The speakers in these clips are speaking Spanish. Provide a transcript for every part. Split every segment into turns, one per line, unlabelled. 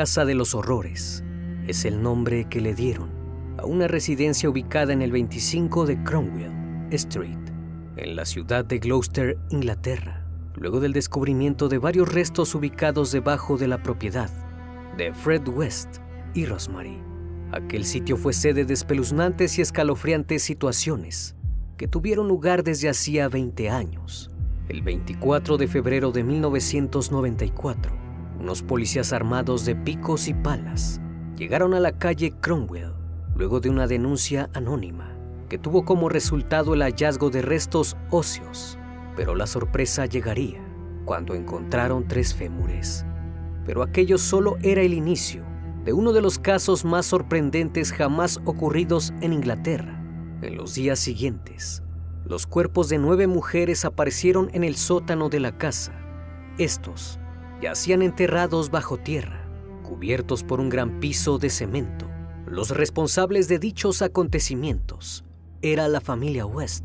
Casa de los Horrores es el nombre que le dieron a una residencia ubicada en el 25 de Cromwell Street, en la ciudad de Gloucester, Inglaterra, luego del descubrimiento de varios restos ubicados debajo de la propiedad de Fred West y Rosemary. Aquel sitio fue sede de espeluznantes y escalofriantes situaciones que tuvieron lugar desde hacía 20 años. El 24 de febrero de 1994, unos policías armados de picos y palas llegaron a la calle Cromwell luego de una denuncia anónima que tuvo como resultado el hallazgo de restos óseos, pero la sorpresa llegaría cuando encontraron tres fémures. Pero aquello solo era el inicio de uno de los casos más sorprendentes jamás ocurridos en Inglaterra. En los días siguientes, los cuerpos de nueve mujeres aparecieron en el sótano de la casa. Estos yacían enterrados bajo tierra, cubiertos por un gran piso de cemento. Los responsables de dichos acontecimientos era la familia West.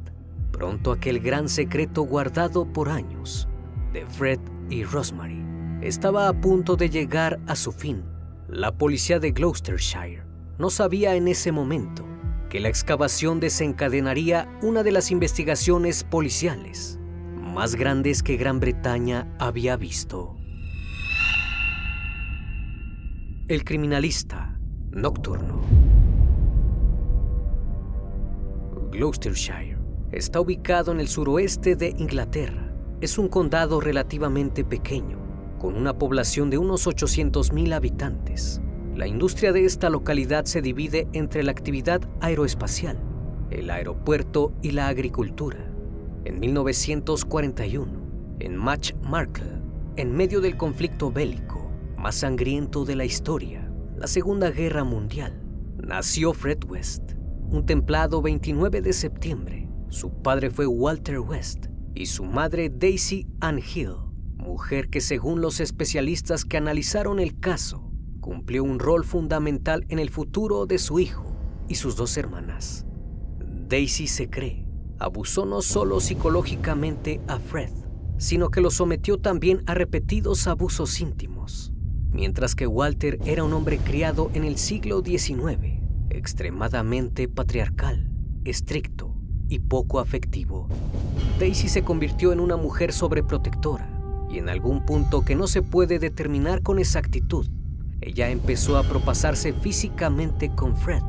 Pronto aquel gran secreto guardado por años de Fred y Rosemary estaba a punto de llegar a su fin. La policía de Gloucestershire no sabía en ese momento que la excavación desencadenaría una de las investigaciones policiales más grandes que Gran Bretaña había visto. El criminalista nocturno. Gloucestershire está ubicado en el suroeste de Inglaterra. Es un condado relativamente pequeño, con una población de unos 800.000 habitantes. La industria de esta localidad se divide entre la actividad aeroespacial, el aeropuerto y la agricultura. En 1941, en Match Markle, en medio del conflicto bélico más sangriento de la historia, la Segunda Guerra Mundial, nació Fred West, un templado 29 de septiembre. Su padre fue Walter West y su madre Daisy Ann Hill, mujer que según los especialistas que analizaron el caso, cumplió un rol fundamental en el futuro de su hijo y sus dos hermanas. Daisy se cree, abusó no solo psicológicamente a Fred, sino que lo sometió también a repetidos abusos íntimos mientras que Walter era un hombre criado en el siglo XIX, extremadamente patriarcal, estricto y poco afectivo. Daisy se convirtió en una mujer sobreprotectora y en algún punto que no se puede determinar con exactitud, ella empezó a propasarse físicamente con Fred.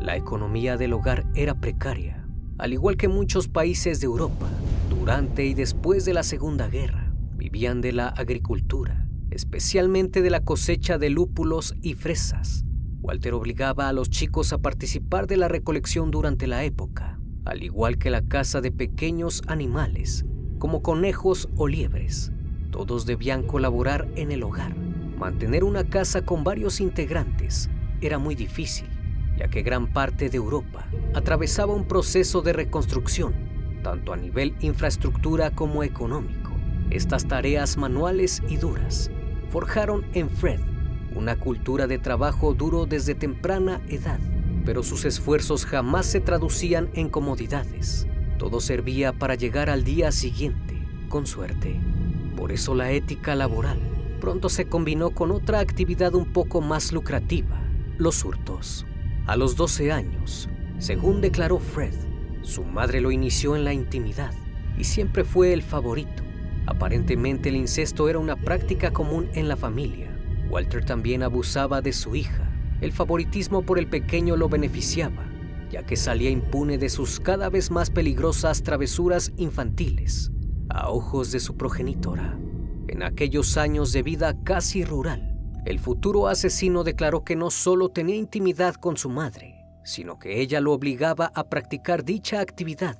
La economía del hogar era precaria, al igual que muchos países de Europa, durante y después de la Segunda Guerra, vivían de la agricultura especialmente de la cosecha de lúpulos y fresas. Walter obligaba a los chicos a participar de la recolección durante la época, al igual que la caza de pequeños animales, como conejos o liebres. Todos debían colaborar en el hogar. Mantener una casa con varios integrantes era muy difícil, ya que gran parte de Europa atravesaba un proceso de reconstrucción, tanto a nivel infraestructura como económico. Estas tareas manuales y duras forjaron en Fred una cultura de trabajo duro desde temprana edad, pero sus esfuerzos jamás se traducían en comodidades. Todo servía para llegar al día siguiente, con suerte. Por eso la ética laboral pronto se combinó con otra actividad un poco más lucrativa, los hurtos. A los 12 años, según declaró Fred, su madre lo inició en la intimidad y siempre fue el favorito. Aparentemente el incesto era una práctica común en la familia. Walter también abusaba de su hija. El favoritismo por el pequeño lo beneficiaba, ya que salía impune de sus cada vez más peligrosas travesuras infantiles a ojos de su progenitora. En aquellos años de vida casi rural, el futuro asesino declaró que no solo tenía intimidad con su madre, sino que ella lo obligaba a practicar dicha actividad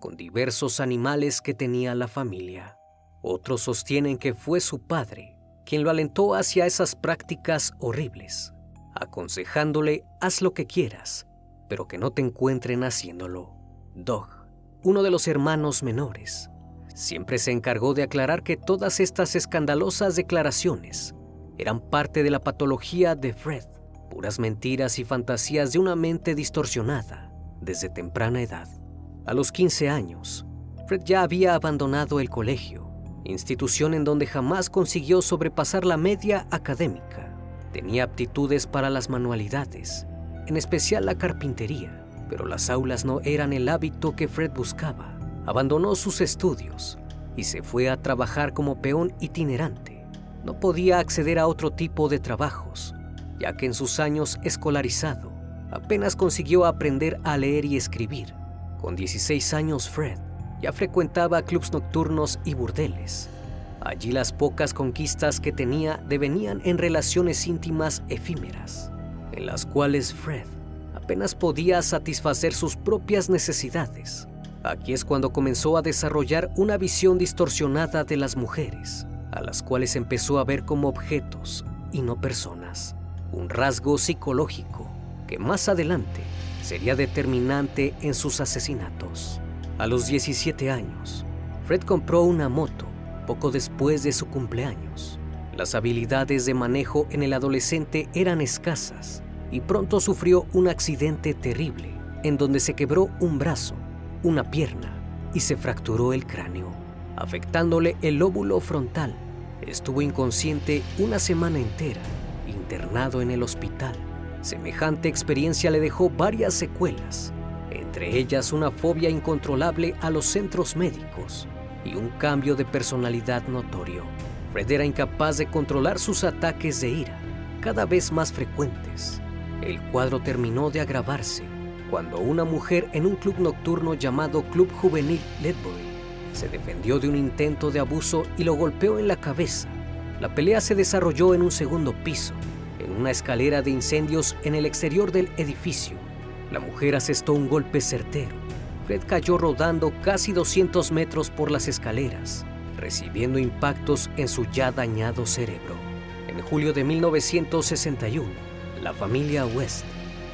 con diversos animales que tenía la familia. Otros sostienen que fue su padre quien lo alentó hacia esas prácticas horribles, aconsejándole haz lo que quieras, pero que no te encuentren haciéndolo. Dog, uno de los hermanos menores, siempre se encargó de aclarar que todas estas escandalosas declaraciones eran parte de la patología de Fred, puras mentiras y fantasías de una mente distorsionada desde temprana edad. A los 15 años, Fred ya había abandonado el colegio, institución en donde jamás consiguió sobrepasar la media académica. Tenía aptitudes para las manualidades, en especial la carpintería, pero las aulas no eran el hábito que Fred buscaba. Abandonó sus estudios y se fue a trabajar como peón itinerante. No podía acceder a otro tipo de trabajos, ya que en sus años escolarizado apenas consiguió aprender a leer y escribir. Con 16 años Fred ya frecuentaba clubs nocturnos y burdeles. Allí las pocas conquistas que tenía devenían en relaciones íntimas efímeras, en las cuales Fred apenas podía satisfacer sus propias necesidades. Aquí es cuando comenzó a desarrollar una visión distorsionada de las mujeres, a las cuales empezó a ver como objetos y no personas un rasgo psicológico que más adelante sería determinante en sus asesinatos. A los 17 años, Fred compró una moto poco después de su cumpleaños. Las habilidades de manejo en el adolescente eran escasas y pronto sufrió un accidente terrible en donde se quebró un brazo, una pierna y se fracturó el cráneo, afectándole el lóbulo frontal. Estuvo inconsciente una semana entera internado en el hospital. Semejante experiencia le dejó varias secuelas, entre ellas una fobia incontrolable a los centros médicos y un cambio de personalidad notorio. Fred era incapaz de controlar sus ataques de ira, cada vez más frecuentes. El cuadro terminó de agravarse cuando una mujer en un club nocturno llamado Club Juvenil Ledbury se defendió de un intento de abuso y lo golpeó en la cabeza la pelea se desarrolló en un segundo piso, en una escalera de incendios en el exterior del edificio. La mujer asestó un golpe certero. Fred cayó rodando casi 200 metros por las escaleras, recibiendo impactos en su ya dañado cerebro. En julio de 1961, la familia West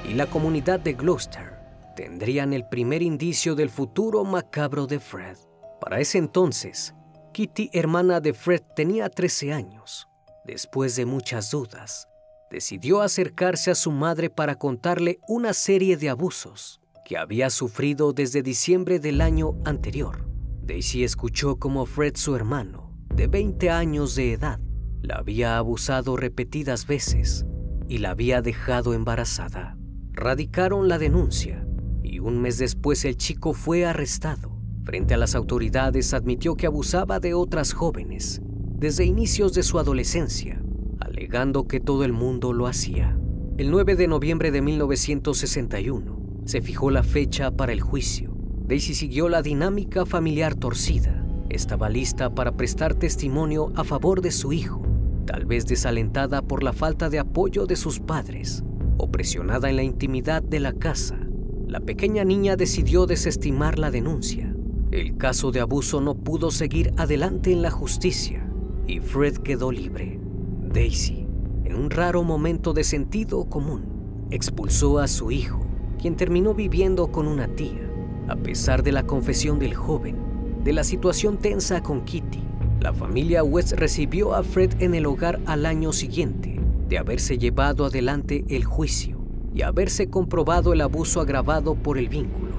y la comunidad de Gloucester tendrían el primer indicio del futuro macabro de Fred. Para ese entonces, Kitty, hermana de Fred, tenía 13 años. Después de muchas dudas, decidió acercarse a su madre para contarle una serie de abusos que había sufrido desde diciembre del año anterior. Daisy escuchó cómo Fred, su hermano, de 20 años de edad, la había abusado repetidas veces y la había dejado embarazada. Radicaron la denuncia y un mes después el chico fue arrestado. Frente a las autoridades admitió que abusaba de otras jóvenes desde inicios de su adolescencia, alegando que todo el mundo lo hacía. El 9 de noviembre de 1961 se fijó la fecha para el juicio. Daisy siguió la dinámica familiar torcida. Estaba lista para prestar testimonio a favor de su hijo, tal vez desalentada por la falta de apoyo de sus padres o presionada en la intimidad de la casa. La pequeña niña decidió desestimar la denuncia el caso de abuso no pudo seguir adelante en la justicia y Fred quedó libre. Daisy, en un raro momento de sentido común, expulsó a su hijo, quien terminó viviendo con una tía. A pesar de la confesión del joven, de la situación tensa con Kitty, la familia West recibió a Fred en el hogar al año siguiente de haberse llevado adelante el juicio y haberse comprobado el abuso agravado por el vínculo.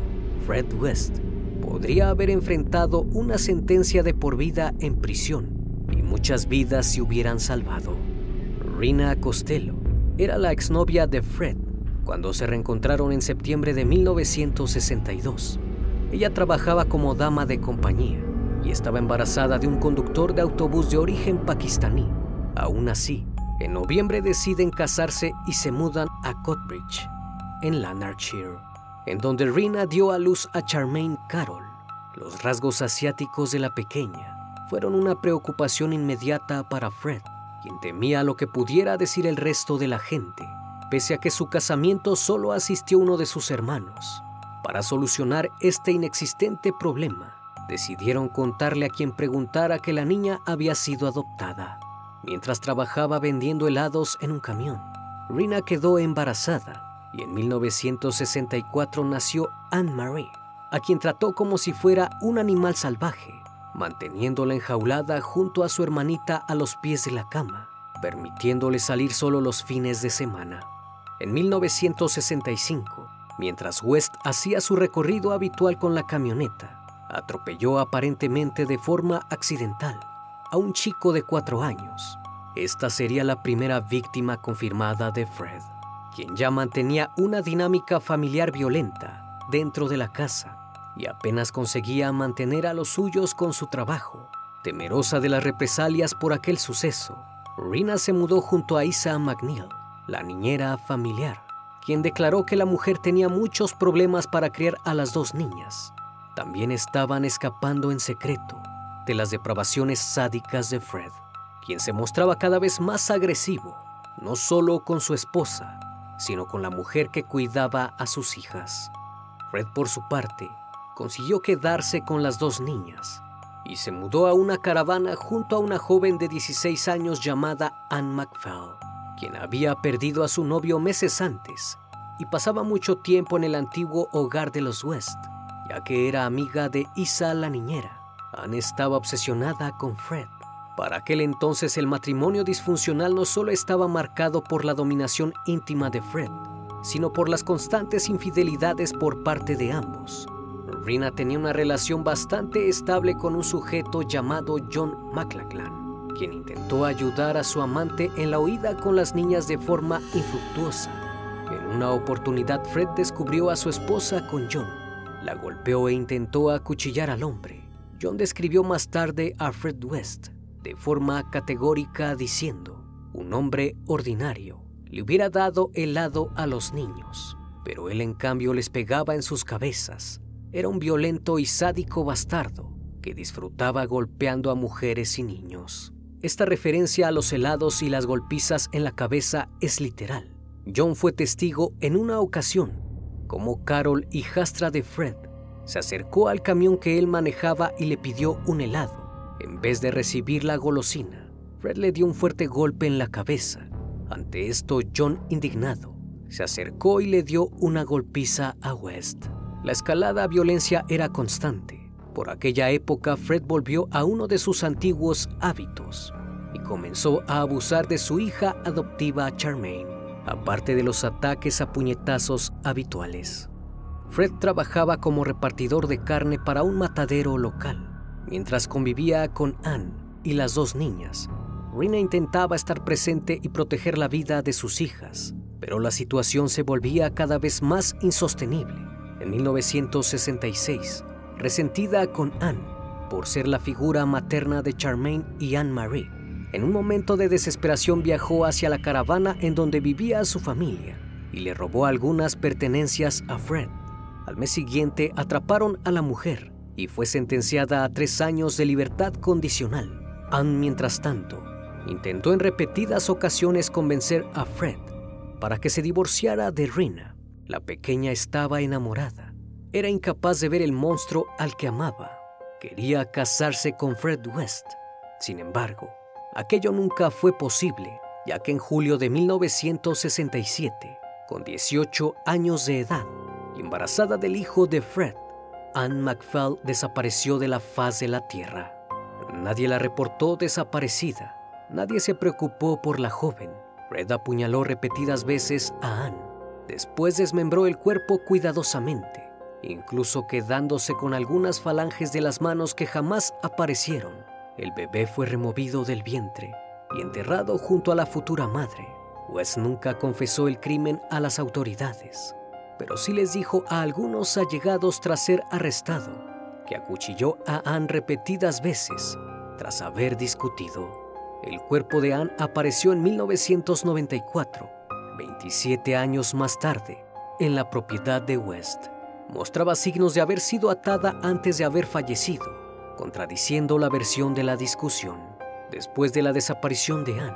Fred West podría haber enfrentado una sentencia de por vida en prisión y muchas vidas se hubieran salvado. Rina Costello era la exnovia de Fred cuando se reencontraron en septiembre de 1962. Ella trabajaba como dama de compañía y estaba embarazada de un conductor de autobús de origen pakistaní. Aún así, en noviembre deciden casarse y se mudan a Cottbridge, en Lanarkshire, en donde Rina dio a luz a Charmaine Carroll. Los rasgos asiáticos de la pequeña fueron una preocupación inmediata para Fred, quien temía lo que pudiera decir el resto de la gente, pese a que su casamiento solo asistió uno de sus hermanos. Para solucionar este inexistente problema, decidieron contarle a quien preguntara que la niña había sido adoptada. Mientras trabajaba vendiendo helados en un camión, Rina quedó embarazada y en 1964 nació Anne-Marie, a quien trató como si fuera un animal salvaje manteniéndola enjaulada junto a su hermanita a los pies de la cama, permitiéndole salir solo los fines de semana. En 1965, mientras West hacía su recorrido habitual con la camioneta, atropelló aparentemente de forma accidental a un chico de cuatro años. Esta sería la primera víctima confirmada de Fred, quien ya mantenía una dinámica familiar violenta dentro de la casa y apenas conseguía mantener a los suyos con su trabajo. Temerosa de las represalias por aquel suceso, Rina se mudó junto a Isa McNeil, la niñera familiar, quien declaró que la mujer tenía muchos problemas para criar a las dos niñas. También estaban escapando en secreto de las depravaciones sádicas de Fred, quien se mostraba cada vez más agresivo, no solo con su esposa, sino con la mujer que cuidaba a sus hijas. Fred, por su parte, consiguió quedarse con las dos niñas y se mudó a una caravana junto a una joven de 16 años llamada Anne McFell, quien había perdido a su novio meses antes y pasaba mucho tiempo en el antiguo hogar de los West, ya que era amiga de Isa la niñera. Anne estaba obsesionada con Fred. Para aquel entonces el matrimonio disfuncional no solo estaba marcado por la dominación íntima de Fred, sino por las constantes infidelidades por parte de ambos. Rina tenía una relación bastante estable con un sujeto llamado John McLachlan, quien intentó ayudar a su amante en la huida con las niñas de forma infructuosa. En una oportunidad, Fred descubrió a su esposa con John. La golpeó e intentó acuchillar al hombre. John describió más tarde a Fred West de forma categórica diciendo, un hombre ordinario le hubiera dado helado a los niños, pero él en cambio les pegaba en sus cabezas era un violento y sádico bastardo que disfrutaba golpeando a mujeres y niños. Esta referencia a los helados y las golpizas en la cabeza es literal. John fue testigo en una ocasión como Carol, hijastra de Fred, se acercó al camión que él manejaba y le pidió un helado. En vez de recibir la golosina, Fred le dio un fuerte golpe en la cabeza. Ante esto, John, indignado, se acercó y le dio una golpiza a West. La escalada a violencia era constante. Por aquella época, Fred volvió a uno de sus antiguos hábitos y comenzó a abusar de su hija adoptiva Charmaine, aparte de los ataques a puñetazos habituales. Fred trabajaba como repartidor de carne para un matadero local. Mientras convivía con Anne y las dos niñas, Rina intentaba estar presente y proteger la vida de sus hijas, pero la situación se volvía cada vez más insostenible en 1966, resentida con Anne por ser la figura materna de Charmaine y Anne-Marie. En un momento de desesperación viajó hacia la caravana en donde vivía su familia y le robó algunas pertenencias a Fred. Al mes siguiente atraparon a la mujer y fue sentenciada a tres años de libertad condicional. Anne, mientras tanto, intentó en repetidas ocasiones convencer a Fred para que se divorciara de Rina, la pequeña estaba enamorada. Era incapaz de ver el monstruo al que amaba. Quería casarse con Fred West. Sin embargo, aquello nunca fue posible, ya que en julio de 1967, con 18 años de edad embarazada del hijo de Fred, Anne McFell desapareció de la faz de la tierra. Nadie la reportó desaparecida. Nadie se preocupó por la joven. Fred apuñaló repetidas veces a Anne Después desmembró el cuerpo cuidadosamente, incluso quedándose con algunas falanges de las manos que jamás aparecieron. El bebé fue removido del vientre y enterrado junto a la futura madre. Wes nunca confesó el crimen a las autoridades, pero sí les dijo a algunos allegados tras ser arrestado que acuchilló a Anne repetidas veces tras haber discutido. El cuerpo de Anne apareció en 1994, 27 años más tarde, en la propiedad de West. Mostraba signos de haber sido atada antes de haber fallecido, contradiciendo la versión de la discusión. Después de la desaparición de Anne,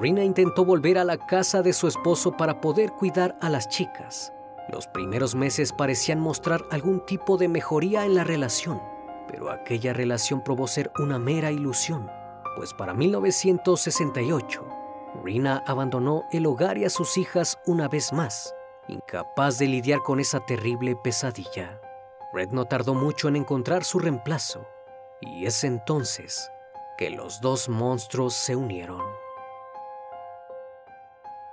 Rina intentó volver a la casa de su esposo para poder cuidar a las chicas. Los primeros meses parecían mostrar algún tipo de mejoría en la relación, pero aquella relación probó ser una mera ilusión, pues para 1968, Rina abandonó el hogar y a sus hijas una vez más, incapaz de lidiar con esa terrible pesadilla. Red no tardó mucho en encontrar su reemplazo, y es entonces que los dos monstruos se unieron.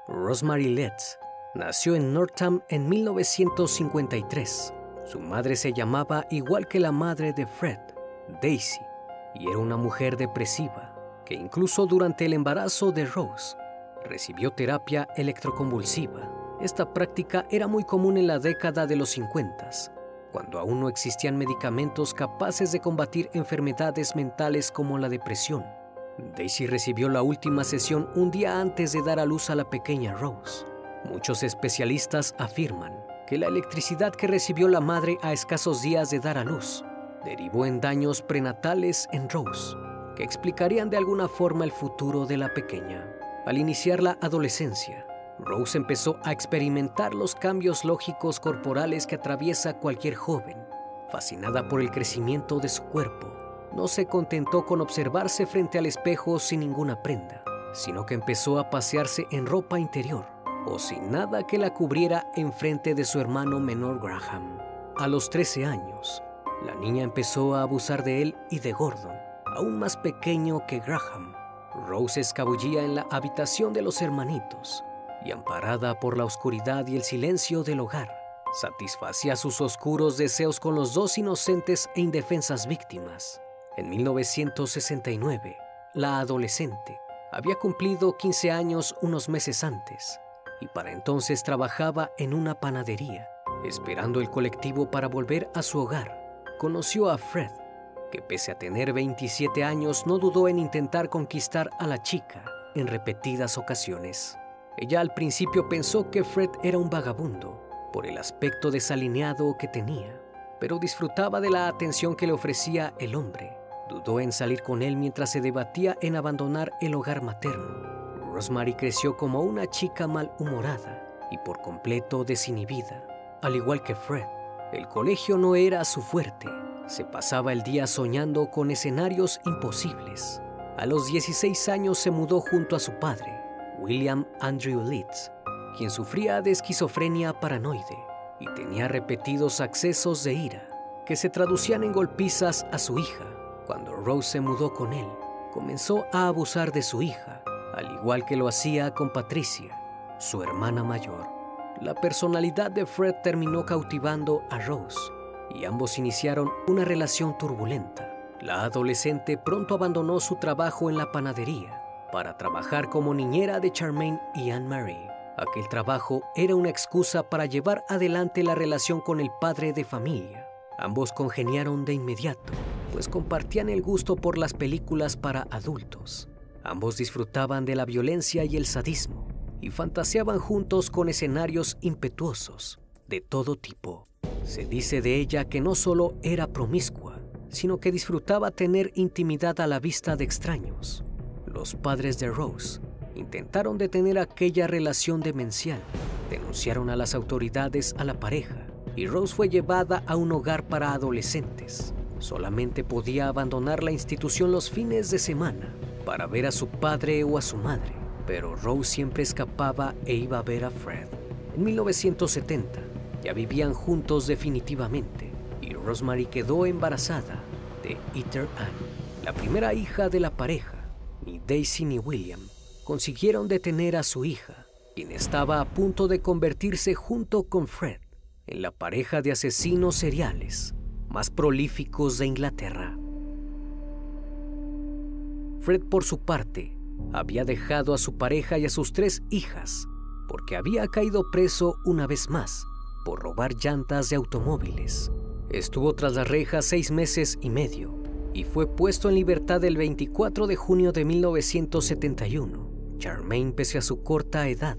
Rosemary Letts nació en Northam en 1953. Su madre se llamaba igual que la madre de Fred, Daisy, y era una mujer depresiva incluso durante el embarazo de Rose recibió terapia electroconvulsiva. Esta práctica era muy común en la década de los 50, cuando aún no existían medicamentos capaces de combatir enfermedades mentales como la depresión. Daisy recibió la última sesión un día antes de dar a luz a la pequeña Rose. Muchos especialistas afirman que la electricidad que recibió la madre a escasos días de dar a luz derivó en daños prenatales en Rose, que explicarían de alguna forma el futuro de la pequeña. Al iniciar la adolescencia, Rose empezó a experimentar los cambios lógicos corporales que atraviesa cualquier joven. Fascinada por el crecimiento de su cuerpo, no se contentó con observarse frente al espejo sin ninguna prenda, sino que empezó a pasearse en ropa interior o sin nada que la cubriera en frente de su hermano menor Graham. A los 13 años, la niña empezó a abusar de él y de Gordon, aún más pequeño que Graham. Rose escabullía en la habitación de los hermanitos y amparada por la oscuridad y el silencio del hogar, satisfacía sus oscuros deseos con los dos inocentes e indefensas víctimas. En 1969, la adolescente había cumplido 15 años unos meses antes y para entonces trabajaba en una panadería. Esperando el colectivo para volver a su hogar, conoció a Fred, que pese a tener 27 años no dudó en intentar conquistar a la chica en repetidas ocasiones. Ella al principio pensó que Fred era un vagabundo por el aspecto desalineado que tenía, pero disfrutaba de la atención que le ofrecía el hombre Dudó en salir con él mientras se debatía en abandonar el hogar materno. Rosemary creció como una chica malhumorada y por completo desinhibida. Al igual que Fred, el colegio no era su fuerte. Se pasaba el día soñando con escenarios imposibles. A los 16 años se mudó junto a su padre, William Andrew Leeds, quien sufría de esquizofrenia paranoide y tenía repetidos accesos de ira que se traducían en golpizas a su hija cuando Rose se mudó con él, comenzó a abusar de su hija, al igual que lo hacía con Patricia, su hermana mayor. La personalidad de Fred terminó cautivando a Rose y ambos iniciaron una relación turbulenta. La adolescente pronto abandonó su trabajo en la panadería para trabajar como niñera de Charmaine y Anne-Marie. Aquel trabajo era una excusa para llevar adelante la relación con el padre de familia. Ambos congeniaron de inmediato pues compartían el gusto por las películas para adultos. Ambos disfrutaban de la violencia y el sadismo y fantaseaban juntos con escenarios impetuosos de todo tipo. Se dice de ella que no solo era promiscua, sino que disfrutaba tener intimidad a la vista de extraños. Los padres de Rose intentaron detener aquella relación demencial, denunciaron a las autoridades a la pareja y Rose fue llevada a un hogar para adolescentes. Solamente podía abandonar la institución los fines de semana para ver a su padre o a su madre, pero Rose siempre escapaba e iba a ver a Fred. En 1970 ya vivían juntos definitivamente y Rosemary quedó embarazada de Ether Ann, la primera hija de la pareja. Ni Daisy ni William consiguieron detener a su hija, quien estaba a punto de convertirse junto con Fred en la pareja de asesinos seriales más prolíficos de Inglaterra. Fred, por su parte, había dejado a su pareja y a sus tres hijas porque había caído preso una vez más por robar llantas de automóviles. Estuvo tras las rejas seis meses y medio y fue puesto en libertad el 24 de junio de 1971. Charmaine, pese a su corta edad,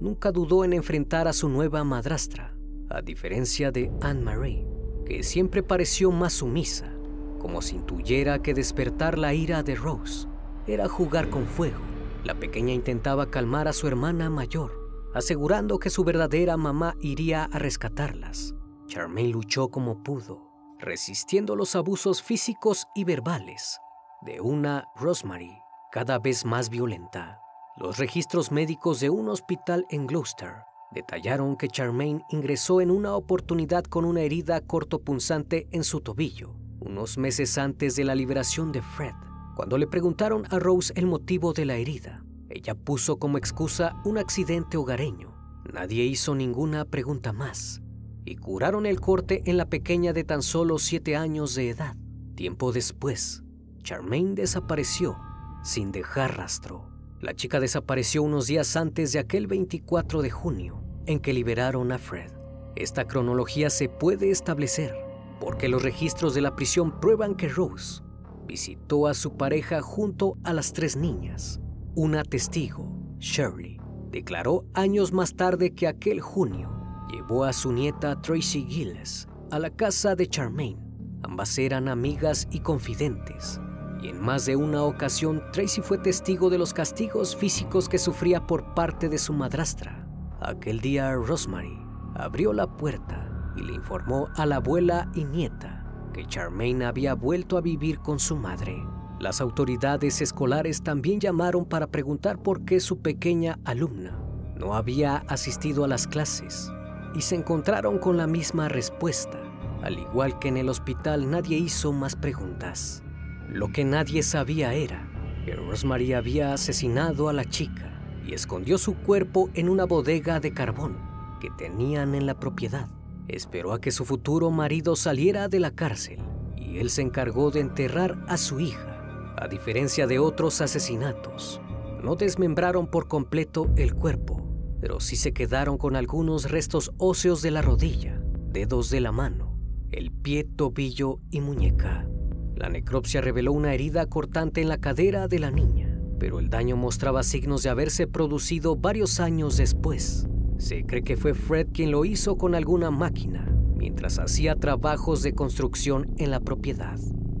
nunca dudó en enfrentar a su nueva madrastra, a diferencia de Anne-Marie, que siempre pareció más sumisa, como si intuyera que despertar la ira de Rose era jugar con fuego. La pequeña intentaba calmar a su hermana mayor, asegurando que su verdadera mamá iría a rescatarlas. Charmaine luchó como pudo, resistiendo los abusos físicos y verbales de una Rosemary cada vez más violenta. Los registros médicos de un hospital en Gloucester detallaron que Charmaine ingresó en una oportunidad con una herida cortopunzante en su tobillo, unos meses antes de la liberación de Fred. Cuando le preguntaron a Rose el motivo de la herida, ella puso como excusa un accidente hogareño. Nadie hizo ninguna pregunta más y curaron el corte en la pequeña de tan solo siete años de edad. Tiempo después, Charmaine desapareció sin dejar rastro. La chica desapareció unos días antes de aquel 24 de junio en que liberaron a Fred. Esta cronología se puede establecer porque los registros de la prisión prueban que Rose visitó a su pareja junto a las tres niñas. Una testigo, Shirley, declaró años más tarde que aquel junio llevó a su nieta Tracy Gilles a la casa de Charmaine. Ambas eran amigas y confidentes, y en más de una ocasión Tracy fue testigo de los castigos físicos que sufría por parte de su madrastra. Aquel día Rosemary abrió la puerta y le informó a la abuela y nieta que Charmaine había vuelto a vivir con su madre. Las autoridades escolares también llamaron para preguntar por qué su pequeña alumna no había asistido a las clases y se encontraron con la misma respuesta. Al igual que en el hospital, nadie hizo más preguntas. Lo que nadie sabía era que Rosemary había asesinado a la chica y escondió su cuerpo en una bodega de carbón que tenían en la propiedad. Esperó a que su futuro marido saliera de la cárcel y él se encargó de enterrar a su hija. A diferencia de otros asesinatos, no desmembraron por completo el cuerpo pero sí se quedaron con algunos restos óseos de la rodilla, dedos de la mano, el pie, tobillo y muñeca. La necropsia reveló una herida cortante en la cadera de la niña, pero el daño mostraba signos de haberse producido varios años después. Se cree que fue Fred quien lo hizo con alguna máquina, mientras hacía trabajos de construcción en la propiedad.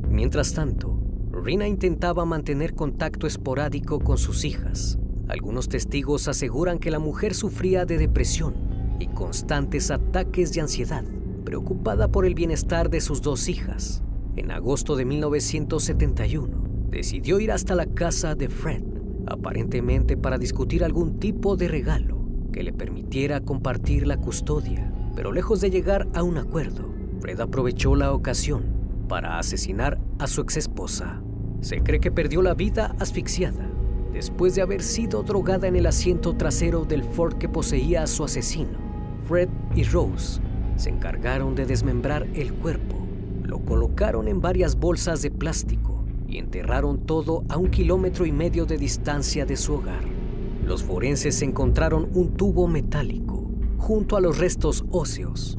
Mientras tanto, Rina intentaba mantener contacto esporádico con sus hijas, algunos testigos aseguran que la mujer sufría de depresión y constantes ataques de ansiedad, preocupada por el bienestar de sus dos hijas. En agosto de 1971, decidió ir hasta la casa de Fred, aparentemente para discutir algún tipo de regalo que le permitiera compartir la custodia. Pero lejos de llegar a un acuerdo, Fred aprovechó la ocasión para asesinar a su exesposa. Se cree que perdió la vida asfixiada después de haber sido drogada en el asiento trasero del Ford que poseía a su asesino. Fred y Rose se encargaron de desmembrar el cuerpo, lo colocaron en varias bolsas de plástico y enterraron todo a un kilómetro y medio de distancia de su hogar. Los forenses encontraron un tubo metálico junto a los restos óseos,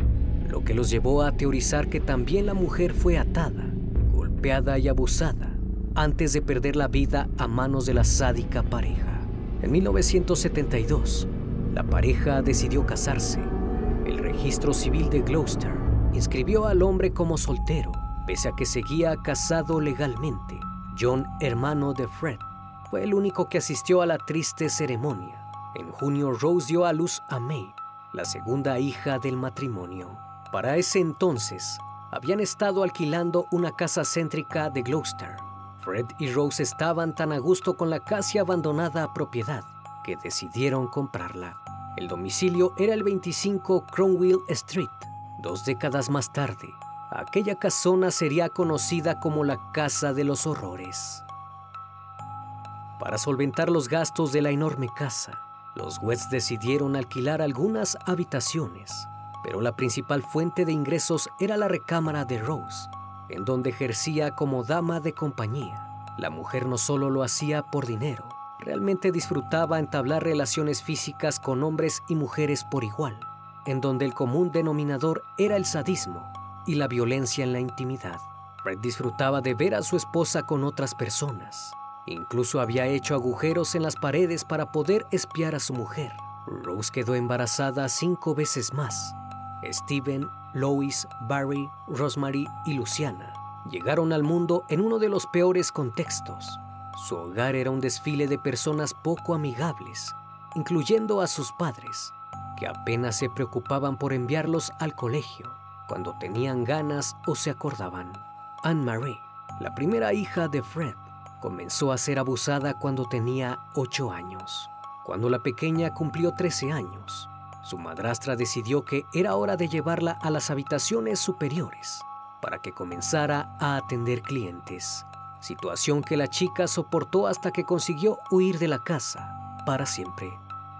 lo que los llevó a teorizar que también la mujer fue atada, golpeada y abusada antes de perder la vida a manos de la sádica pareja. En 1972, la pareja decidió casarse. El registro civil de Gloucester inscribió al hombre como soltero, pese a que seguía casado legalmente. John, hermano de Fred, fue el único que asistió a la triste ceremonia. En junio, Rose dio a luz a May, la segunda hija del matrimonio. Para ese entonces, habían estado alquilando una casa céntrica de Gloucester Fred y Rose estaban tan a gusto con la casi abandonada propiedad que decidieron comprarla. El domicilio era el 25 Cromwell Street. Dos décadas más tarde, aquella casona sería conocida como la Casa de los Horrores. Para solventar los gastos de la enorme casa, los West decidieron alquilar algunas habitaciones, pero la principal fuente de ingresos era la recámara de Rose, en donde ejercía como dama de compañía. La mujer no solo lo hacía por dinero, realmente disfrutaba entablar relaciones físicas con hombres y mujeres por igual, en donde el común denominador era el sadismo y la violencia en la intimidad. Fred disfrutaba de ver a su esposa con otras personas. Incluso había hecho agujeros en las paredes para poder espiar a su mujer. Rose quedó embarazada cinco veces más. Steven, Lois, Barry, Rosemary y Luciana llegaron al mundo en uno de los peores contextos. Su hogar era un desfile de personas poco amigables, incluyendo a sus padres, que apenas se preocupaban por enviarlos al colegio cuando tenían ganas o se acordaban. Anne-Marie, la primera hija de Fred, comenzó a ser abusada cuando tenía 8 años. Cuando la pequeña cumplió 13 años, su madrastra decidió que era hora de llevarla a las habitaciones superiores para que comenzara a atender clientes, situación que la chica soportó hasta que consiguió huir de la casa para siempre.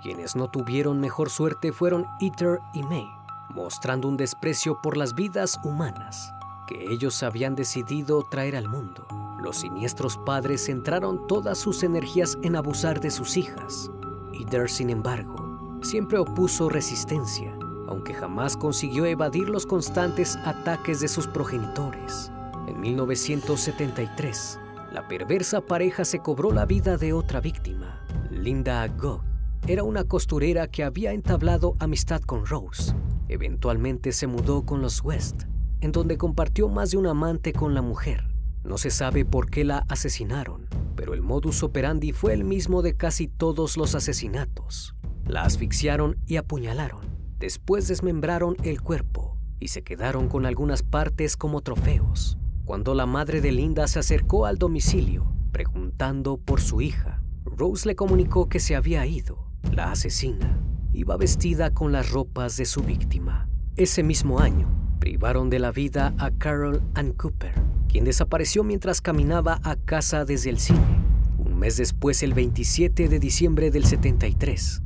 Quienes no tuvieron mejor suerte fueron Ether y May, mostrando un desprecio por las vidas humanas que ellos habían decidido traer al mundo. Los siniestros padres centraron todas sus energías en abusar de sus hijas. Ether, sin embargo, siempre opuso resistencia, aunque jamás consiguió evadir los constantes ataques de sus progenitores. En 1973, la perversa pareja se cobró la vida de otra víctima, Linda Gogg era una costurera que había entablado amistad con Rose. Eventualmente se mudó con los West, en donde compartió más de un amante con la mujer. No se sabe por qué la asesinaron, pero el modus operandi fue el mismo de casi todos los asesinatos. La asfixiaron y apuñalaron. Después desmembraron el cuerpo y se quedaron con algunas partes como trofeos. Cuando la madre de Linda se acercó al domicilio, preguntando por su hija, Rose le comunicó que se había ido la asesina iba vestida con las ropas de su víctima. Ese mismo año, privaron de la vida a Carol Ann Cooper, quien desapareció mientras caminaba a casa desde el cine. Un mes después, el 27 de diciembre del 73,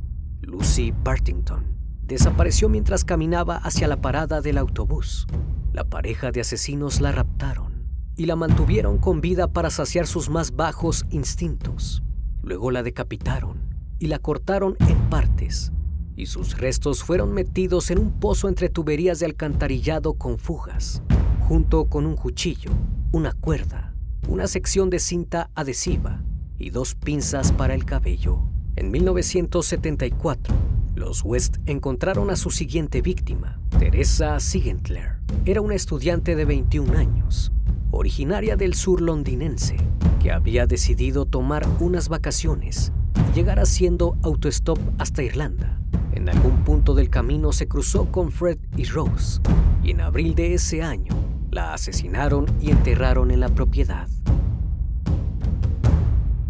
Lucy Partington desapareció mientras caminaba hacia la parada del autobús. La pareja de asesinos la raptaron y la mantuvieron con vida para saciar sus más bajos instintos. Luego la decapitaron y la cortaron en partes, y sus restos fueron metidos en un pozo entre tuberías de alcantarillado con fugas, junto con un cuchillo, una cuerda, una sección de cinta adhesiva y dos pinzas para el cabello. En 1974, los West encontraron a su siguiente víctima, Teresa Sigentler. Era una estudiante de 21 años, originaria del sur londinense, que había decidido tomar unas vacaciones llegar haciendo autostop hasta Irlanda. En algún punto del camino se cruzó con Fred y Rose, y en abril de ese año la asesinaron y enterraron en la propiedad.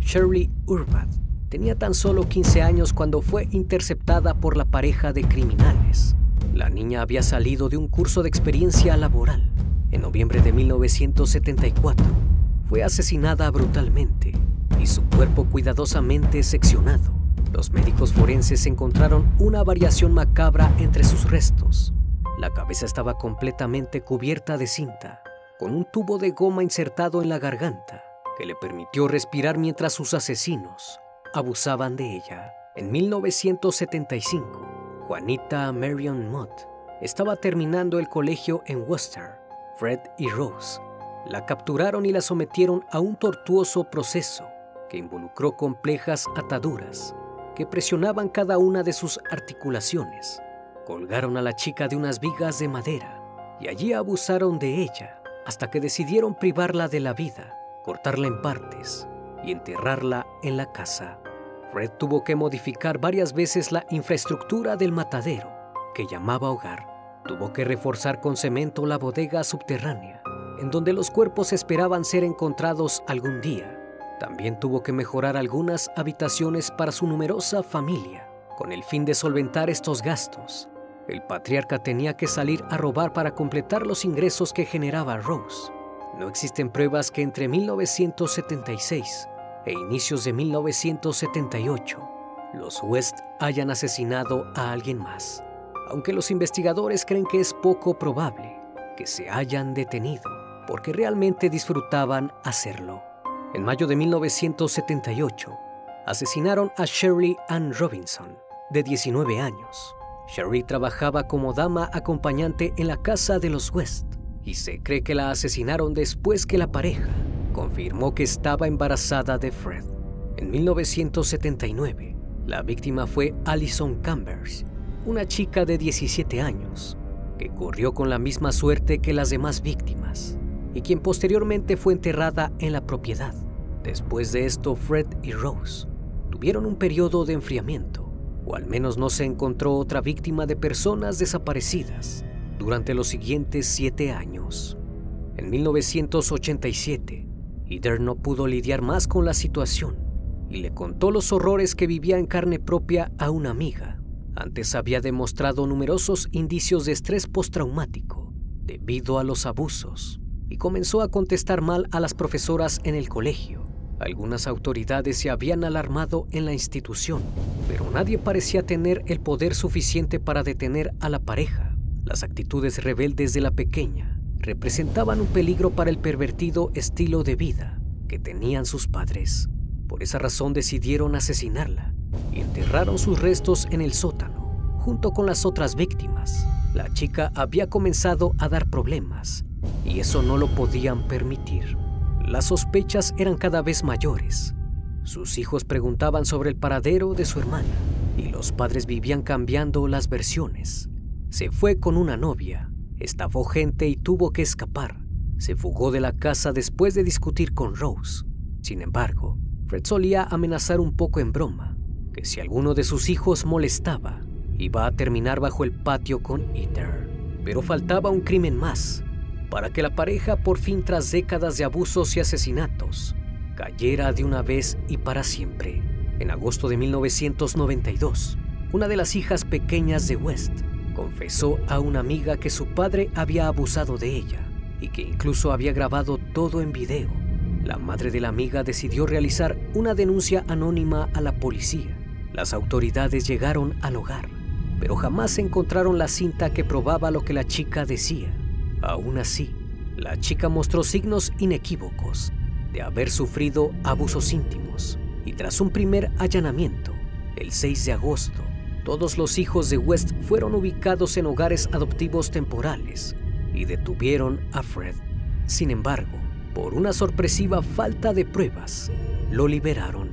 Shirley Urban tenía tan solo 15 años cuando fue interceptada por la pareja de criminales. La niña había salido de un curso de experiencia laboral. En noviembre de 1974, fue asesinada brutalmente y su cuerpo cuidadosamente seccionado. Los médicos forenses encontraron una variación macabra entre sus restos. La cabeza estaba completamente cubierta de cinta, con un tubo de goma insertado en la garganta, que le permitió respirar mientras sus asesinos abusaban de ella. En 1975, Juanita Marion Mott estaba terminando el colegio en Worcester. Fred y Rose la capturaron y la sometieron a un tortuoso proceso que involucró complejas ataduras que presionaban cada una de sus articulaciones. Colgaron a la chica de unas vigas de madera y allí abusaron de ella hasta que decidieron privarla de la vida, cortarla en partes y enterrarla en la casa. Fred tuvo que modificar varias veces la infraestructura del matadero, que llamaba hogar. Tuvo que reforzar con cemento la bodega subterránea, en donde los cuerpos esperaban ser encontrados algún día también tuvo que mejorar algunas habitaciones para su numerosa familia. Con el fin de solventar estos gastos, el patriarca tenía que salir a robar para completar los ingresos que generaba Rose. No existen pruebas que entre 1976 e inicios de 1978 los West hayan asesinado a alguien más, aunque los investigadores creen que es poco probable que se hayan detenido porque realmente disfrutaban hacerlo. En mayo de 1978, asesinaron a Shirley Ann Robinson, de 19 años. Shirley trabajaba como dama acompañante en la casa de los West y se cree que la asesinaron después que la pareja confirmó que estaba embarazada de Fred. En 1979, la víctima fue Alison Cambers, una chica de 17 años, que corrió con la misma suerte que las demás víctimas y quien posteriormente fue enterrada en la propiedad. Después de esto, Fred y Rose tuvieron un periodo de enfriamiento, o al menos no se encontró otra víctima de personas desaparecidas durante los siguientes siete años. En 1987, Eder no pudo lidiar más con la situación y le contó los horrores que vivía en carne propia a una amiga. Antes había demostrado numerosos indicios de estrés postraumático debido a los abusos y comenzó a contestar mal a las profesoras en el colegio. Algunas autoridades se habían alarmado en la institución, pero nadie parecía tener el poder suficiente para detener a la pareja. Las actitudes rebeldes de la pequeña representaban un peligro para el pervertido estilo de vida que tenían sus padres. Por esa razón decidieron asesinarla y enterraron sus restos en el sótano, junto con las otras víctimas. La chica había comenzado a dar problemas y eso no lo podían permitir. Las sospechas eran cada vez mayores. Sus hijos preguntaban sobre el paradero de su hermana y los padres vivían cambiando las versiones. Se fue con una novia, estafó gente y tuvo que escapar. Se fugó de la casa después de discutir con Rose. Sin embargo, Fred solía amenazar un poco en broma que si alguno de sus hijos molestaba, iba a terminar bajo el patio con Ether. Pero faltaba un crimen más para que la pareja, por fin tras décadas de abusos y asesinatos, cayera de una vez y para siempre. En agosto de 1992, una de las hijas pequeñas de West confesó a una amiga que su padre había abusado de ella y que incluso había grabado todo en video. La madre de la amiga decidió realizar una denuncia anónima a la policía. Las autoridades llegaron al hogar, pero jamás encontraron la cinta que probaba lo que la chica decía. Aún así, la chica mostró signos inequívocos de haber sufrido abusos íntimos y tras un primer allanamiento, el 6 de agosto, todos los hijos de West fueron ubicados en hogares adoptivos temporales y detuvieron a Fred. Sin embargo, por una sorpresiva falta de pruebas, lo liberaron.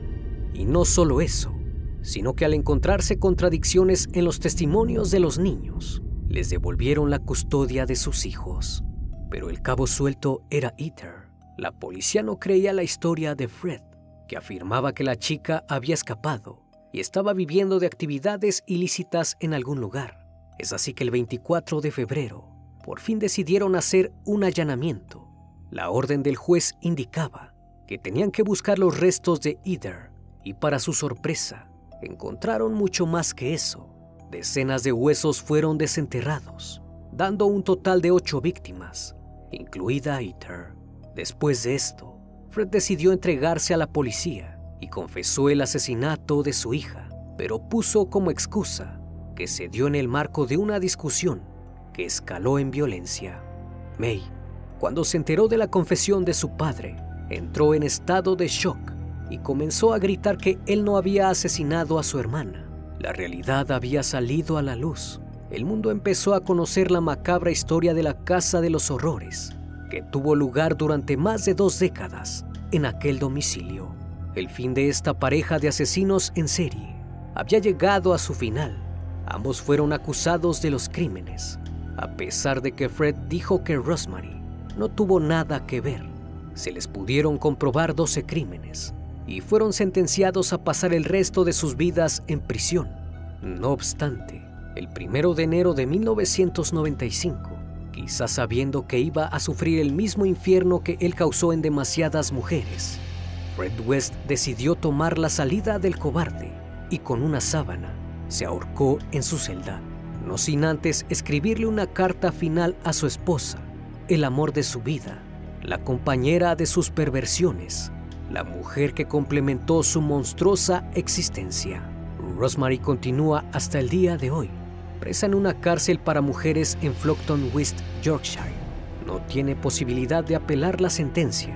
Y no solo eso, sino que al encontrarse contradicciones en los testimonios de los niños, les devolvieron la custodia de sus hijos. Pero el cabo suelto era Ether. La policía no creía la historia de Fred, que afirmaba que la chica había escapado y estaba viviendo de actividades ilícitas en algún lugar. Es así que el 24 de febrero, por fin decidieron hacer un allanamiento. La orden del juez indicaba que tenían que buscar los restos de Ether y para su sorpresa, encontraron mucho más que eso. Decenas de huesos fueron desenterrados, dando un total de ocho víctimas, incluida Ether. Después de esto, Fred decidió entregarse a la policía y confesó el asesinato de su hija, pero puso como excusa que se dio en el marco de una discusión que escaló en violencia. May, cuando se enteró de la confesión de su padre, entró en estado de shock y comenzó a gritar que él no había asesinado a su hermana. La realidad había salido a la luz. El mundo empezó a conocer la macabra historia de la Casa de los Horrores, que tuvo lugar durante más de dos décadas en aquel domicilio. El fin de esta pareja de asesinos en serie había llegado a su final. Ambos fueron acusados de los crímenes, a pesar de que Fred dijo que Rosemary no tuvo nada que ver. Se les pudieron comprobar 12 crímenes, y fueron sentenciados a pasar el resto de sus vidas en prisión. No obstante, el primero de enero de 1995, quizás sabiendo que iba a sufrir el mismo infierno que él causó en demasiadas mujeres, Fred West decidió tomar la salida del cobarde y con una sábana se ahorcó en su celda, no sin antes escribirle una carta final a su esposa, el amor de su vida, la compañera de sus perversiones, la mujer que complementó su monstruosa existencia. Rosemary continúa hasta el día de hoy, presa en una cárcel para mujeres en Flockton, West Yorkshire. No tiene posibilidad de apelar la sentencia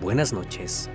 Buenas noches.